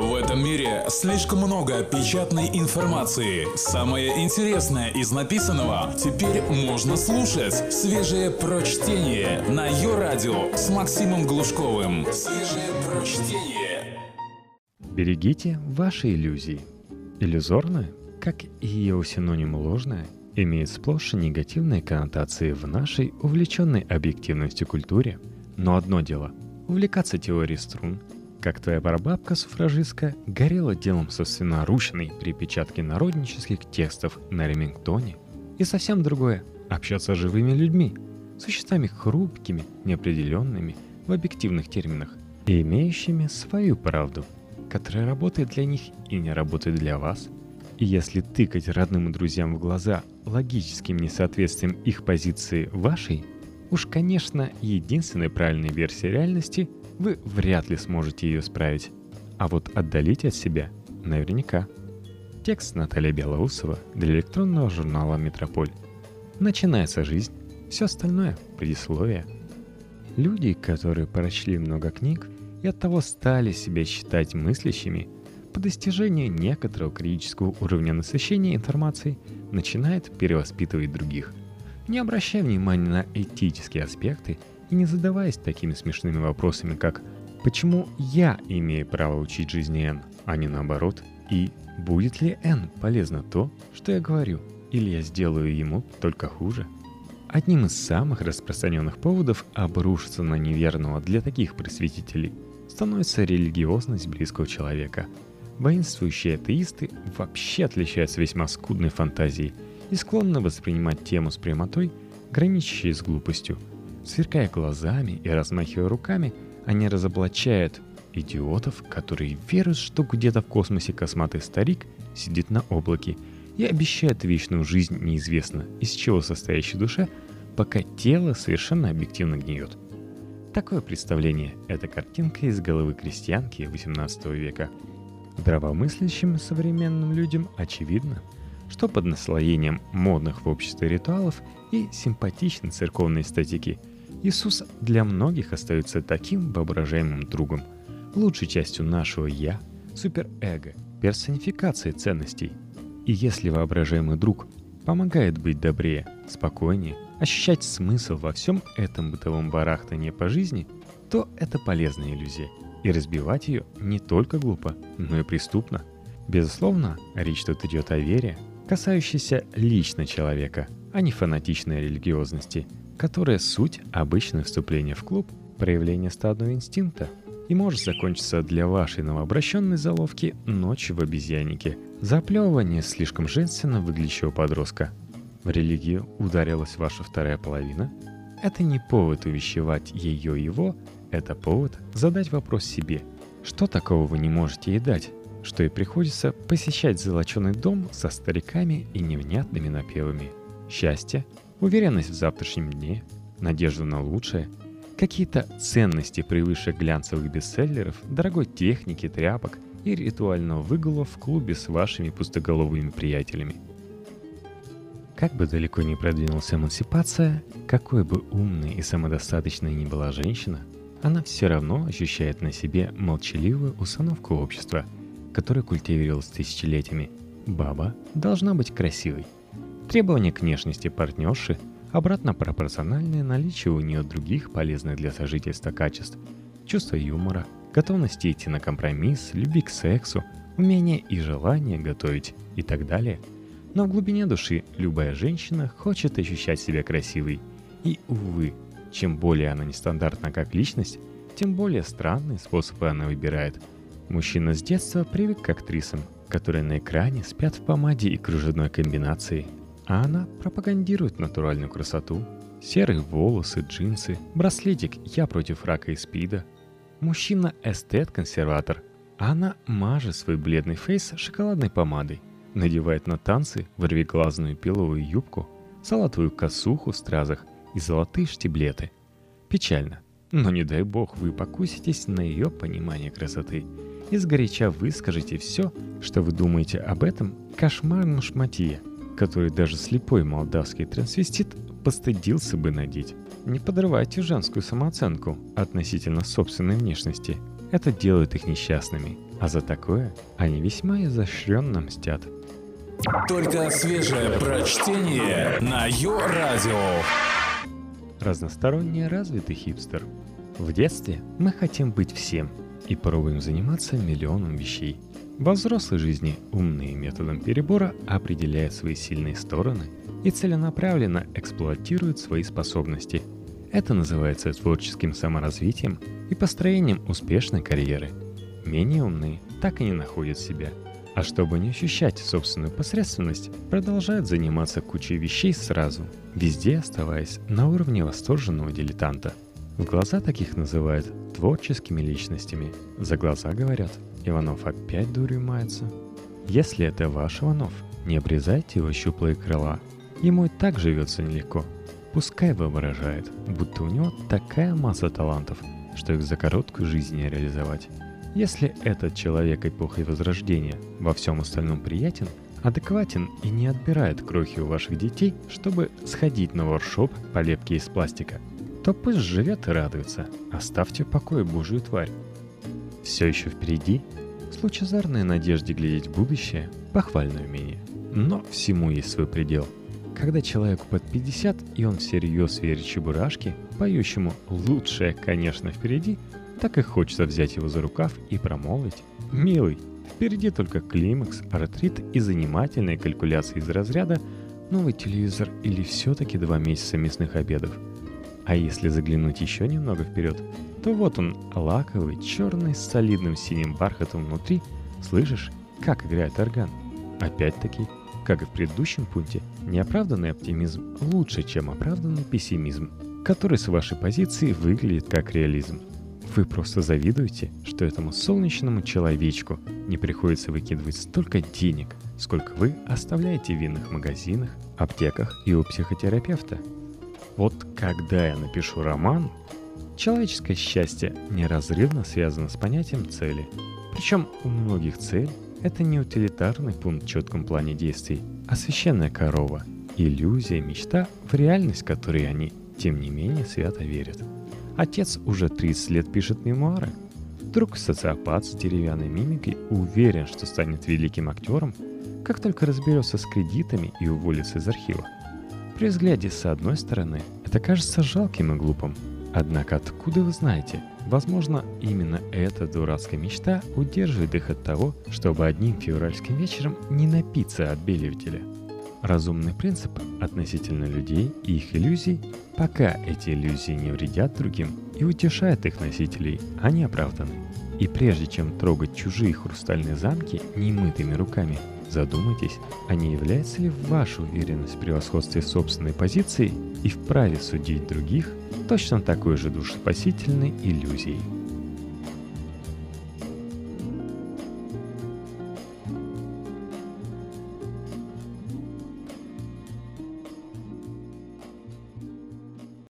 В этом мире слишком много печатной информации. Самое интересное из написанного теперь можно слушать. Свежее прочтение на ее радио с Максимом Глушковым. Свежее прочтение. Берегите ваши иллюзии. Иллюзорное, как и ее синоним ложное, имеет сплошь негативные коннотации в нашей увлеченной объективностью культуре. Но одно дело – увлекаться теорией струн – как твоя прабабка-суфражистка горела делом собственноручной перепечатки народнических текстов на Ремингтоне. И совсем другое – общаться с живыми людьми, существами хрупкими, неопределенными в объективных терминах и имеющими свою правду, которая работает для них и не работает для вас. И если тыкать родным и друзьям в глаза логическим несоответствием их позиции вашей, уж, конечно, единственной правильной версией реальности – вы вряд ли сможете ее справить. А вот отдалить от себя наверняка. Текст Наталья Белоусова для электронного журнала «Метрополь». Начинается жизнь, все остальное – предисловие. Люди, которые прочли много книг и оттого стали себя считать мыслящими, по достижению некоторого критического уровня насыщения информацией начинают перевоспитывать других. Не обращая внимания на этические аспекты и не задаваясь такими смешными вопросами, как «Почему я имею право учить жизни Н, а не наоборот?» и «Будет ли Н полезно то, что я говорю, или я сделаю ему только хуже?» Одним из самых распространенных поводов обрушиться на неверного для таких просветителей становится религиозность близкого человека. Воинствующие атеисты вообще отличаются весьма скудной фантазией и склонны воспринимать тему с прямотой, граничащей с глупостью – Сверкая глазами и размахивая руками, они разоблачают идиотов, которые верят, что где-то в космосе косматый старик сидит на облаке и обещает вечную жизнь неизвестно из чего состоящей душе, пока тело совершенно объективно гниет. Такое представление – это картинка из головы крестьянки XVIII века. Здравомыслящим современным людям очевидно, что под наслоением модных в обществе ритуалов и симпатичной церковной эстетики – Иисус для многих остается таким воображаемым другом, лучшей частью нашего «я», суперэго, персонификацией ценностей. И если воображаемый друг помогает быть добрее, спокойнее, ощущать смысл во всем этом бытовом барахтании по жизни, то это полезная иллюзия. И разбивать ее не только глупо, но и преступно. Безусловно, речь тут идет о вере, касающейся лично человека, а не фанатичной религиозности – которая суть обычное вступление в клуб, проявление стадного инстинкта и может закончиться для вашей новообращенной заловки ночью в обезьяннике, заплевывание слишком женственно выглядящего подростка. В религию ударилась ваша вторая половина? Это не повод увещевать ее его, это повод задать вопрос себе. Что такого вы не можете ей дать, что и приходится посещать золоченый дом со стариками и невнятными напевами? Счастье, Уверенность в завтрашнем дне, надежда на лучшее, какие-то ценности превыше глянцевых бестселлеров, дорогой техники, тряпок и ритуального выгула в клубе с вашими пустоголовыми приятелями. Как бы далеко ни продвинулась эмансипация, какой бы умной и самодостаточной ни была женщина, она все равно ощущает на себе молчаливую установку общества, которая культивировалась тысячелетиями. Баба должна быть красивой – Требования к внешности партнерши обратно пропорциональны наличию у нее других полезных для сожительства качеств. Чувство юмора, готовность идти на компромисс, любви к сексу, умение и желание готовить и так далее. Но в глубине души любая женщина хочет ощущать себя красивой. И, увы, чем более она нестандартна как личность, тем более странные способы она выбирает. Мужчина с детства привык к актрисам, которые на экране спят в помаде и кружевной комбинации – а она пропагандирует натуральную красоту. Серые волосы, джинсы, браслетик «Я против рака и спида». Мужчина эстет-консерватор, а она мажет свой бледный фейс шоколадной помадой. Надевает на танцы вырвиглазную пиловую юбку, золотую косуху в стразах и золотые штиблеты. Печально, но не дай бог вы покуситесь на ее понимание красоты и сгоряча выскажете все, что вы думаете об этом кошмарном шматье – который даже слепой молдавский трансвестит постыдился бы надеть. Не подрывайте женскую самооценку относительно собственной внешности. Это делает их несчастными, а за такое они весьма изощренно мстят. Только свежее прочтение на Йо-Радио. Разносторонне развитый хипстер. В детстве мы хотим быть всем и пробуем заниматься миллионом вещей. Во взрослой жизни умные методом перебора определяют свои сильные стороны и целенаправленно эксплуатируют свои способности. Это называется творческим саморазвитием и построением успешной карьеры. Менее умные так и не находят себя – а чтобы не ощущать собственную посредственность, продолжают заниматься кучей вещей сразу, везде оставаясь на уровне восторженного дилетанта. В глаза таких называют творческими личностями. За глаза говорят, Иванов опять дурью мается. Если это ваш Иванов, не обрезайте его щуплые крыла. Ему и так живется нелегко. Пускай воображает, будто у него такая масса талантов, что их за короткую жизнь не реализовать. Если этот человек эпохи Возрождения во всем остальном приятен, адекватен и не отбирает крохи у ваших детей, чтобы сходить на воршоп по лепке из пластика, то пусть живет и радуется. Оставьте в покое Божию тварь. Все еще впереди. С лучезарной надеждой глядеть в будущее – похвальное умение. Но всему есть свой предел. Когда человеку под 50, и он всерьез верит чебурашке, поющему «лучшее, конечно, впереди», так и хочется взять его за рукав и промолвить. «Милый, впереди только климакс, артрит и занимательные калькуляции из разряда новый телевизор или все-таки два месяца мясных обедов. А если заглянуть еще немного вперед, то вот он, лаковый, черный, с солидным синим бархатом внутри. Слышишь, как играет орган? Опять-таки, как и в предыдущем пункте, неоправданный оптимизм лучше, чем оправданный пессимизм, который с вашей позиции выглядит как реализм. Вы просто завидуете, что этому солнечному человечку не приходится выкидывать столько денег, сколько вы оставляете в винных магазинах, аптеках и у психотерапевта. Вот когда я напишу роман, человеческое счастье неразрывно связано с понятием цели. Причем у многих цель – это не утилитарный пункт в четком плане действий, а священная корова, иллюзия, мечта в реальность, которой они, тем не менее, свято верят. Отец уже 30 лет пишет мемуары. Друг социопат с деревянной мимикой уверен, что станет великим актером, как только разберется с кредитами и уволится из архива. При взгляде с одной стороны, это кажется жалким и глупым. Однако откуда вы знаете? Возможно, именно эта дурацкая мечта удерживает их от того, чтобы одним февральским вечером не напиться от белевителя – Разумный принцип относительно людей и их иллюзий, пока эти иллюзии не вредят другим и утешают их носителей, они оправданы. И прежде чем трогать чужие хрустальные замки немытыми руками, задумайтесь, а не является ли ваша уверенность в превосходстве собственной позиции и в праве судить других точно такой же душеспасительной иллюзией.